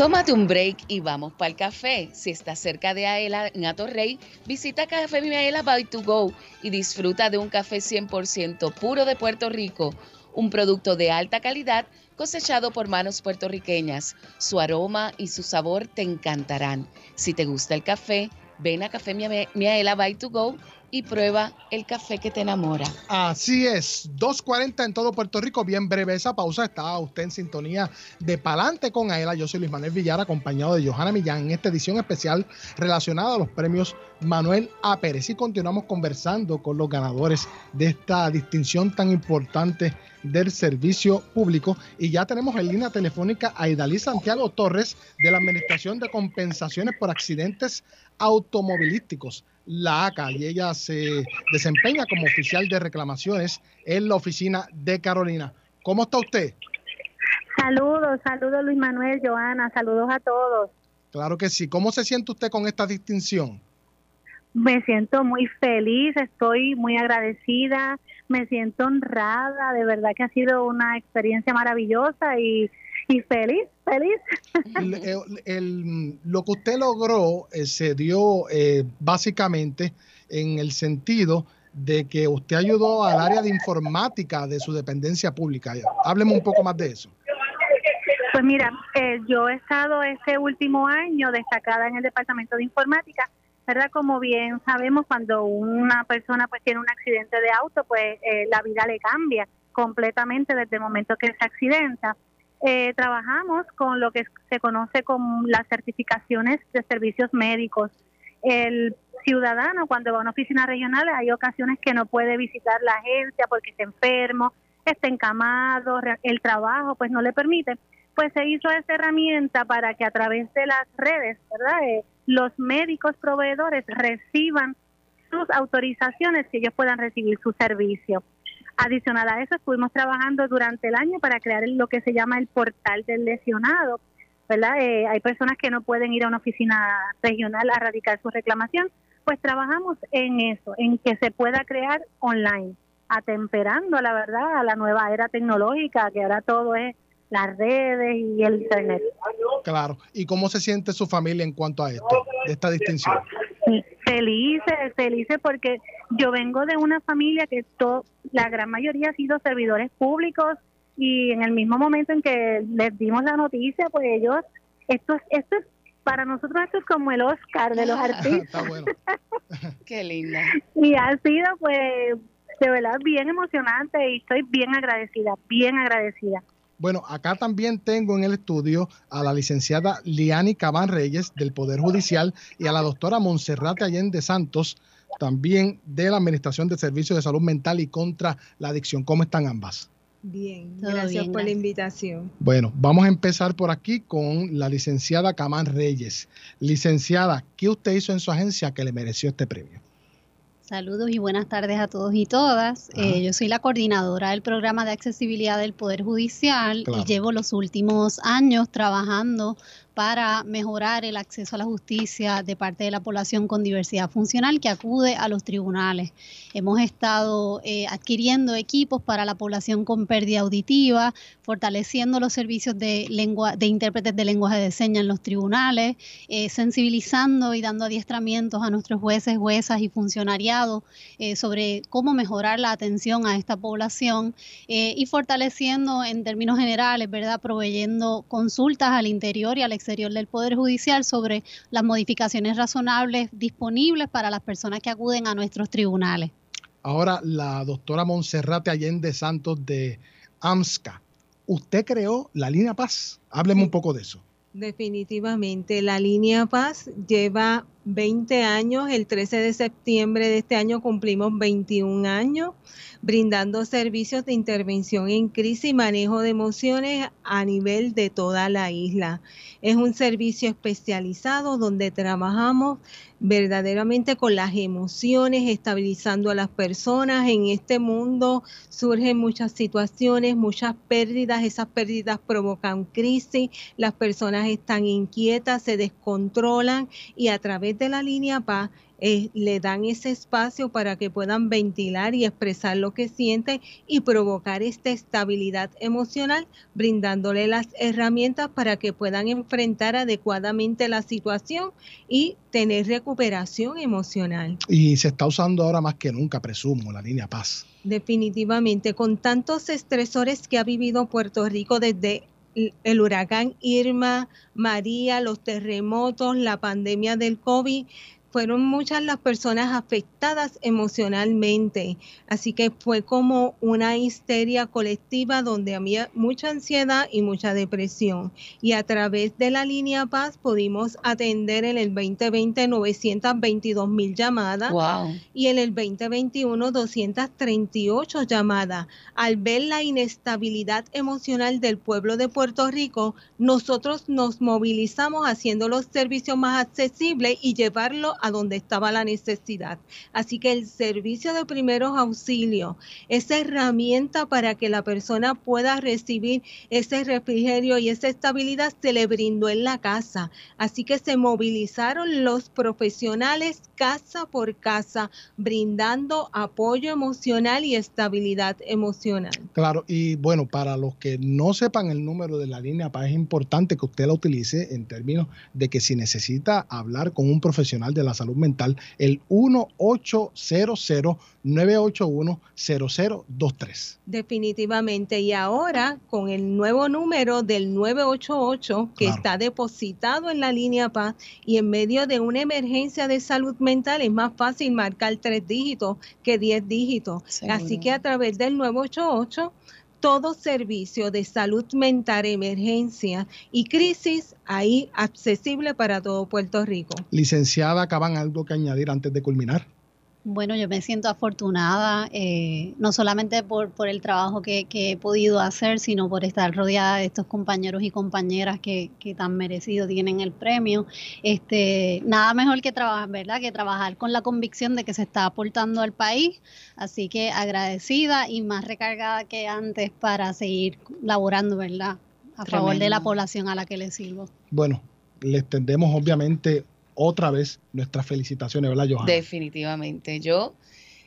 Tómate un break y vamos para el café. Si estás cerca de Aela en Atorrey, visita Café Miaela by to go y disfruta de un café 100% puro de Puerto Rico, un producto de alta calidad cosechado por manos puertorriqueñas. Su aroma y su sabor te encantarán. Si te gusta el café, ven a Café Miaela by to go y prueba el café que te enamora. Así es, 2.40 en todo Puerto Rico, bien breve esa pausa, está usted en sintonía de Palante con Aela, yo soy Luis Manuel Villar, acompañado de Johanna Millán en esta edición especial relacionada a los premios Manuel A. Pérez y continuamos conversando con los ganadores de esta distinción tan importante del servicio público y ya tenemos en línea telefónica a Idalí Santiago Torres de la Administración de Compensaciones por Accidentes Automovilísticos la ACA y ella se desempeña como oficial de reclamaciones en la oficina de Carolina. ¿Cómo está usted? Saludos, saludos Luis Manuel, Joana, saludos a todos. Claro que sí. ¿Cómo se siente usted con esta distinción? Me siento muy feliz, estoy muy agradecida, me siento honrada, de verdad que ha sido una experiencia maravillosa y, feliz, feliz. lo que usted logró eh, se dio eh, básicamente en el sentido de que usted ayudó al área de informática de su dependencia pública. Hábleme un poco más de eso. Pues mira, eh, yo he estado este último año destacada en el departamento de informática, ¿verdad? Como bien sabemos, cuando una persona pues tiene un accidente de auto, pues eh, la vida le cambia completamente desde el momento que se accidenta. Eh, trabajamos con lo que se conoce como las certificaciones de servicios médicos. El ciudadano cuando va a una oficina regional hay ocasiones que no puede visitar la agencia porque está enfermo, está encamado, el trabajo pues no le permite pues se hizo esta herramienta para que a través de las redes, ¿verdad? Eh, los médicos proveedores reciban sus autorizaciones que ellos puedan recibir su servicio. Adicional a eso, estuvimos trabajando durante el año para crear lo que se llama el portal del lesionado, ¿verdad? Eh, hay personas que no pueden ir a una oficina regional a radicar su reclamación, pues trabajamos en eso, en que se pueda crear online, atemperando, la verdad, a la nueva era tecnológica, que ahora todo es las redes y el internet. Claro. ¿Y cómo se siente su familia en cuanto a esto, de esta distinción? Felices, felices porque yo vengo de una familia que todo, la gran mayoría ha sido servidores públicos y en el mismo momento en que les dimos la noticia, pues ellos, esto es, esto es para nosotros esto es como el Oscar de los artistas. Qué linda. Y ha sido pues de verdad bien emocionante y estoy bien agradecida, bien agradecida. Bueno, acá también tengo en el estudio a la licenciada Liani Cabán Reyes del Poder Judicial y a la doctora Monserrate Allende Santos, también de la Administración de Servicios de Salud Mental y contra la Adicción. ¿Cómo están ambas? Bien, gracias por la invitación. Bueno, vamos a empezar por aquí con la licenciada Camán Reyes. Licenciada, ¿qué usted hizo en su agencia que le mereció este premio? Saludos y buenas tardes a todos y todas. Eh, yo soy la coordinadora del programa de accesibilidad del Poder Judicial y llevo los últimos años trabajando para mejorar el acceso a la justicia de parte de la población con diversidad funcional que acude a los tribunales. Hemos estado eh, adquiriendo equipos para la población con pérdida auditiva, fortaleciendo los servicios de, lengua, de intérpretes de lenguaje de señas en los tribunales, eh, sensibilizando y dando adiestramientos a nuestros jueces, juezas y funcionariados eh, sobre cómo mejorar la atención a esta población y fortaleciendo en términos generales, ¿verdad? Proveyendo consultas al interior y al exterior del Poder Judicial sobre las modificaciones razonables disponibles para las personas que acuden a nuestros tribunales. Ahora, la doctora Monserrate Allende Santos de AMSCA, usted creó la línea Paz. Hábleme un poco de eso. Definitivamente, la línea Paz lleva 20 años, el 13 de septiembre de este año cumplimos 21 años brindando servicios de intervención en crisis y manejo de emociones a nivel de toda la isla. Es un servicio especializado donde trabajamos verdaderamente con las emociones, estabilizando a las personas. En este mundo surgen muchas situaciones, muchas pérdidas, esas pérdidas provocan crisis, las personas están inquietas, se descontrolan y a través de la línea PAS eh, le dan ese espacio para que puedan ventilar y expresar lo que sienten y provocar esta estabilidad emocional, brindándole las herramientas para que puedan enfrentar adecuadamente la situación y tener recuperación emocional. Y se está usando ahora más que nunca, presumo, la línea paz. Definitivamente, con tantos estresores que ha vivido Puerto Rico desde el huracán Irma, María, los terremotos, la pandemia del COVID, fueron muchas las personas afectadas emocionalmente, así que fue como una histeria colectiva donde había mucha ansiedad y mucha depresión. Y a través de la línea Paz pudimos atender en el 2020 922 mil llamadas y en el 2021 238 llamadas. Al ver la inestabilidad emocional del pueblo de Puerto Rico, nosotros nos movilizamos haciendo los servicios más accesibles y llevarlo a donde estaba la necesidad. Así que el servicio de primeros auxilios, esa herramienta para que la persona pueda recibir ese refrigerio y esa estabilidad, se le brindó en la casa. Así que se movilizaron los profesionales casa por casa, brindando apoyo emocional y estabilidad emocional. Claro, y bueno, para los que no sepan el número de la línea es importante que usted la utilice en términos de que si necesita hablar con un profesional de la salud mental, el 1800 981 0023. Definitivamente. Y ahora con el nuevo número del 988 que está depositado en la línea PAS y en medio de una emergencia de salud mental es más fácil marcar tres dígitos que diez dígitos. Así que a través del 988 todo servicio de salud mental, emergencia y crisis ahí accesible para todo Puerto Rico. Licenciada, ¿acaban algo que añadir antes de culminar? Bueno, yo me siento afortunada, eh, no solamente por, por el trabajo que, he podido hacer, sino por estar rodeada de estos compañeros y compañeras que, que tan merecido tienen el premio. Este, nada mejor que trabajar, ¿verdad? Que trabajar con la convicción de que se está aportando al país. Así que agradecida y más recargada que antes para seguir laborando, ¿verdad? A favor de la población a la que le sirvo. Bueno, le extendemos obviamente otra vez nuestras felicitaciones, ¿verdad, Johanna? Definitivamente. Yo,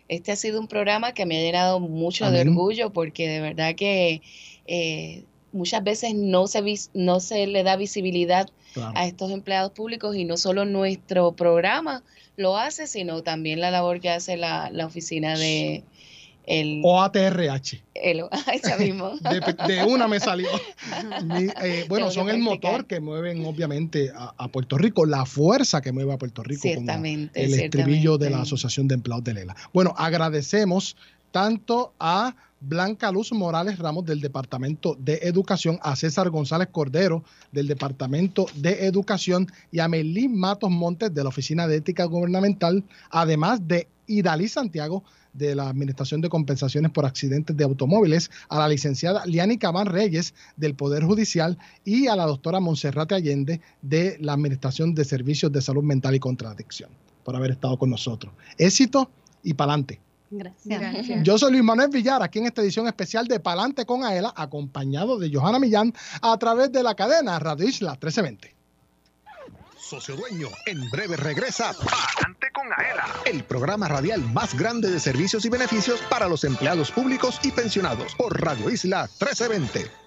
este ha sido un programa que me ha llenado mucho de orgullo porque de verdad que eh, muchas veces no se, no se le da visibilidad a estos empleados públicos y no solo nuestro programa lo hace, sino también la labor que hace la, la oficina de, el, OATRH. El, mismo. de, una me salió. Eh, bueno, son el motor que mueven obviamente a, Puerto Rico, la fuerza que mueve a Puerto Rico. Ciertamente. el estribillo de la Asociación de Empleados de Lela. Bueno, agradecemos tanto a Blanca Luz Morales Ramos del Departamento de Educación, a César González Cordero del Departamento de Educación y a Melín Matos Montes de la Oficina de Ética Gubernamental, además de Idalí Santiago de la Administración de Compensaciones por Accidentes de Automóviles, a la licenciada Liani Cabán Reyes del Poder Judicial y a la doctora Monserrate Allende de la Administración de Servicios de Salud Mental y Contradicción por haber estado con nosotros. Éxito y pa'lante. Gracias. Gracias. Yo soy Luis Manuel Villar, aquí en esta edición especial de Palante con Aela, acompañado de Johanna Millán a través de la cadena Radio Isla 1320 socio dueño. En breve regresa Palante con Aela, el programa radial más grande de servicios y beneficios para los empleados públicos y pensionados por Radio Isla 1320.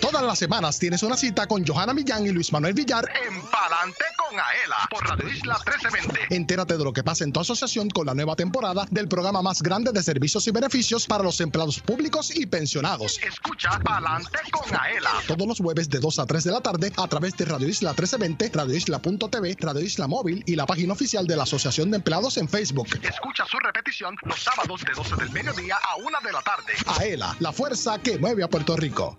Todas las semanas tienes una cita con Johanna Millán y Luis Manuel Villar en Palante con Aela por Radio Isla 1320. Entérate de lo que pasa en tu asociación con la nueva temporada del programa más grande de servicios y beneficios para los empleados públicos y pensionados. Escucha Palante con Aela. Todos los jueves de 2 a 3 de la tarde a través de Radio Isla 1320, Radio Isla.tv, Radio Isla Móvil y la página oficial de la Asociación de Empleados en Facebook. Escucha su repetición los sábados de 12 del mediodía a 1 de la tarde. Aela, la fuerza que mueve a Puerto Rico.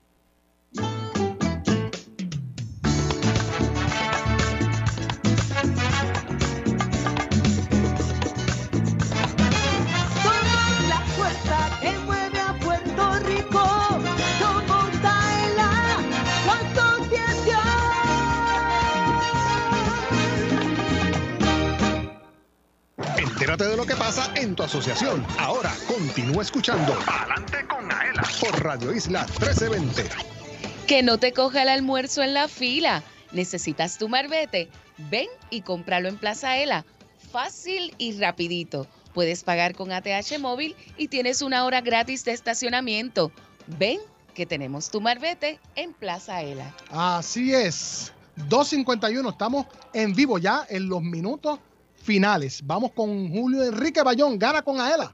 Entérate de lo que pasa en tu asociación. Ahora continúa escuchando Adelante con Aela por Radio Isla 1320. Que no te coja el almuerzo en la fila. ¿Necesitas tu marbete? Ven y cómpralo en Plaza Ela. Fácil y rapidito. Puedes pagar con ATH móvil y tienes una hora gratis de estacionamiento. Ven que tenemos tu marbete en Plaza Ela. Así es. 251, estamos en vivo ya en los minutos finales. Vamos con Julio Enrique Bayón, gana con Aela.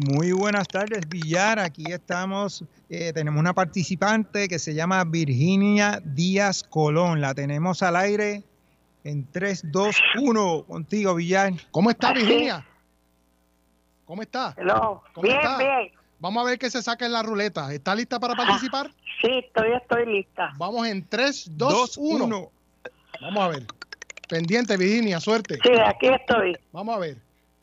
Muy buenas tardes, Villar. Aquí estamos. Eh, tenemos una participante que se llama Virginia Díaz Colón. La tenemos al aire en 3, 2, 1. Contigo, Villar. ¿Cómo está, Virginia? ¿Cómo está? Hello. bien, bien. Vamos a ver qué se saca en la ruleta. ¿Está lista para participar? sí, estoy, estoy lista. Vamos en 3, 2, 1. Vamos a ver. Pendiente, Virginia, suerte. Sí, aquí estoy. Vamos a ver.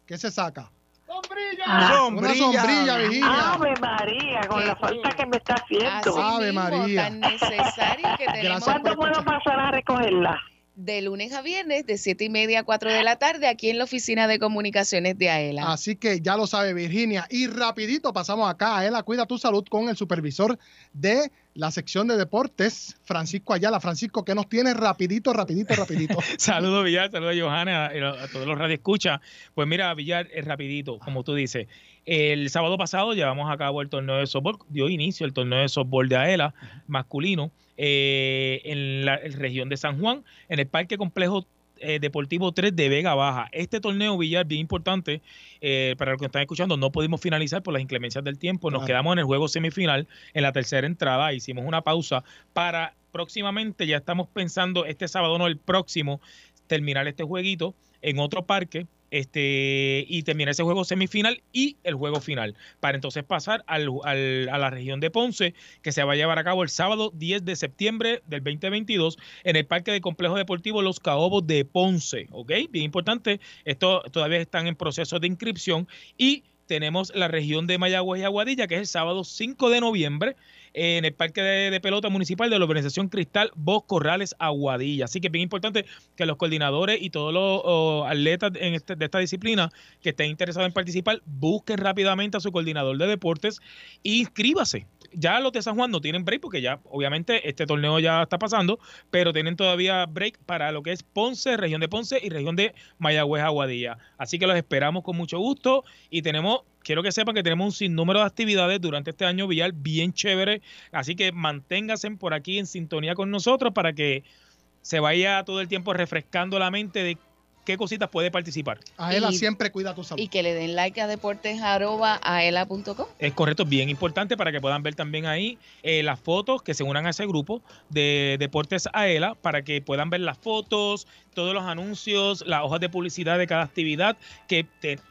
¿Qué se saca? ¡Sombrilla! Ah, Una sombrilla, Virginia. Ave María, con la falta que me está haciendo. Ave María. Tan necesario que tenemos. ¿Cuándo puedo pasar a recogerla? De lunes a viernes de 7 y media a 4 de la tarde aquí en la oficina de comunicaciones de AELA. Así que ya lo sabe Virginia. Y rapidito pasamos acá. AELA Cuida tu Salud con el supervisor de la sección de deportes, Francisco Ayala. Francisco, ¿qué nos tiene rapidito, rapidito, rapidito? saludos Villar, saludos Johanna, a, todos los radioescuchas. Pues mira, Villar, es rapidito, como tú dices. El sábado pasado llevamos a cabo el torneo de softball, dio inicio el torneo de softball de AELA masculino eh, en la región de San Juan, en el Parque Complejo eh, Deportivo 3 de Vega Baja. Este torneo Villar, bien importante, eh, para los que están escuchando, no pudimos finalizar por las inclemencias del tiempo. Nos quedamos en el juego semifinal, en la tercera entrada. Hicimos una pausa para próximamente, ya estamos pensando este sábado, no el próximo, terminar este jueguito en otro parque este, y terminar ese juego semifinal y el juego final, para entonces pasar al, al, a la región de Ponce, que se va a llevar a cabo el sábado 10 de septiembre del 2022 en el Parque de Complejo Deportivo Los Caobos de Ponce. ¿Ok? Bien importante, esto todavía están en proceso de inscripción y tenemos la región de Mayagüez y Aguadilla, que es el sábado 5 de noviembre, en el Parque de, Pelota Municipal de la Organización Cristal Vos Corrales Aguadilla. Así que es bien importante que los coordinadores y todos los atletas en este, de esta disciplina que estén interesados en participar, busquen rápidamente a su coordinador de deportes e inscríbase ya los de San Juan no tienen break porque ya obviamente este torneo ya está pasando, pero tienen todavía break para lo que es Ponce, región de Ponce y región de Mayagüez, Aguadilla. Así que los esperamos con mucho gusto y tenemos quiero que sepan que tenemos un sinnúmero de actividades durante este año Villar bien chévere, así que manténganse por aquí en sintonía con nosotros para que se vaya todo el tiempo refrescando la mente de qué cositas puede participar. Aela siempre cuida tu salud. Y que le den like a deportes.aela.com. Es correcto, bien importante para que puedan ver también ahí eh, las fotos, que se unan a ese grupo de Deportes Aela, para que puedan ver las fotos, todos los anuncios, las hojas de publicidad de cada actividad, que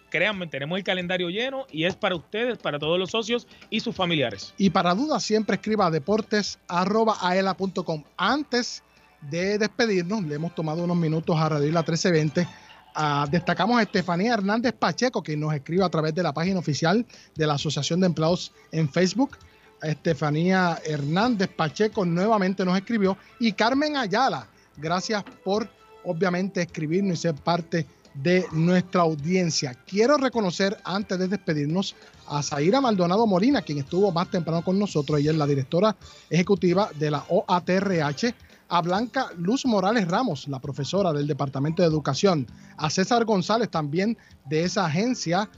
créanme, tenemos el calendario lleno y es para ustedes, para todos los socios y sus familiares. Y para dudas, siempre escriba deportes.aela.com. Antes de despedirnos, le hemos tomado unos minutos a Radio La 1320. Ah, destacamos a Estefanía Hernández Pacheco, que nos escribe a través de la página oficial de la Asociación de Empleados en Facebook. Estefanía Hernández Pacheco nuevamente nos escribió. Y Carmen Ayala, gracias por obviamente escribirnos y ser parte de nuestra audiencia. Quiero reconocer antes de despedirnos a Zaira Maldonado Molina, quien estuvo más temprano con nosotros. Ella es la directora ejecutiva de la OATRH a Blanca Luz Morales Ramos, la profesora del Departamento de Educación, a César González también de esa agencia.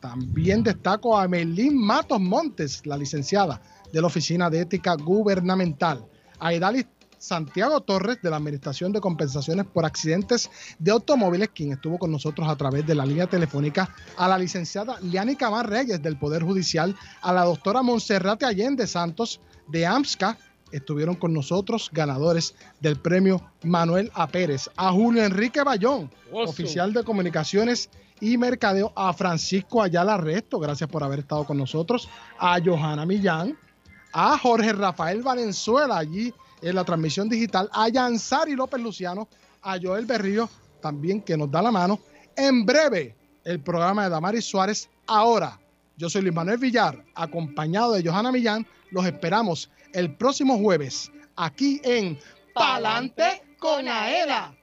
También destaco a Melín Matos Montes, la licenciada de la Oficina de Ética Gubernamental. A Idalis Santiago Torres de la Administración de Compensaciones por Accidentes de Automóviles, quien estuvo con nosotros a través de la línea telefónica, a la licenciada Liani Camar Reyes del Poder Judicial, a la doctora Monserrate Allende Santos de AMSCA, estuvieron con nosotros ganadores del premio Manuel A. Pérez, a Julio Enrique Bayón, oficial de comunicaciones y mercadeo, a Francisco Ayala Resto, gracias por haber estado con nosotros, a Johanna Millán, a Jorge Rafael Valenzuela allí en la transmisión digital, a Yansari López Luciano, a Joel Berrío, también que nos da la mano. En breve, el programa de Damaris Suárez. Ahora, yo soy Luis Manuel Villar, acompañado de Johanna Millán. Los esperamos el próximo jueves aquí en Palante con Aela.